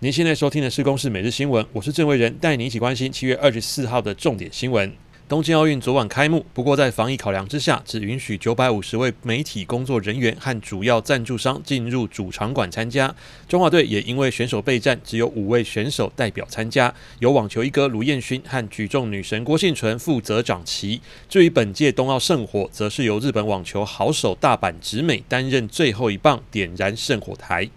您现在收听的是《公视每日新闻》，我是郑伟仁，带你一起关心七月二十四号的重点新闻。东京奥运昨晚开幕，不过在防疫考量之下，只允许九百五十位媒体工作人员和主要赞助商进入主场馆参加。中华队也因为选手备战，只有五位选手代表参加，由网球一哥卢彦勋和举重女神郭婞淳负责掌旗。至于本届冬奥圣火，则是由日本网球好手大阪直美担任最后一棒，点燃圣火台。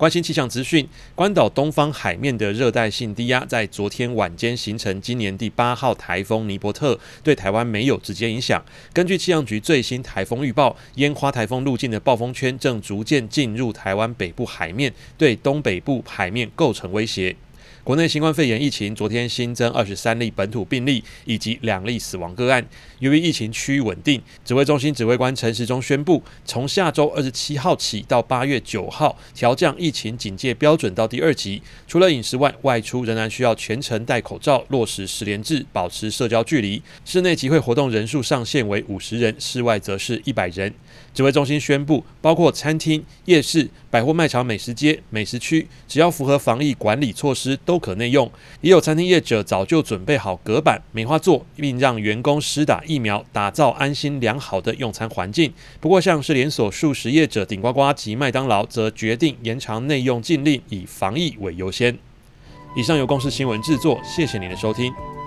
关心气象资讯，关岛东方海面的热带性低压在昨天晚间形成今年第八号台风尼伯特，对台湾没有直接影响。根据气象局最新台风预报，烟花台风路径的暴风圈正逐渐进入台湾北部海面，对东北部海面构成威胁。国内新冠肺炎疫情昨天新增二十三例本土病例以及两例死亡个案。由于疫情趋于稳定，指挥中心指挥官陈时中宣布，从下周二十七号起到八月九号调降疫情警戒标准到第二级。除了饮食外，外出仍然需要全程戴口罩，落实十连制，保持社交距离。室内集会活动人数上限为五十人，室外则是一百人。指挥中心宣布，包括餐厅、夜市、百货卖场、美食街、美食区，只要符合防疫管理措施，都可内用。也有餐厅业者早就准备好隔板、梅花座，并让员工施打疫苗，打造安心良好的用餐环境。不过，像是连锁素食业者顶呱呱及麦当劳，则决定延长内用禁令，以防疫为优先。以上由公司新闻制作，谢谢您的收听。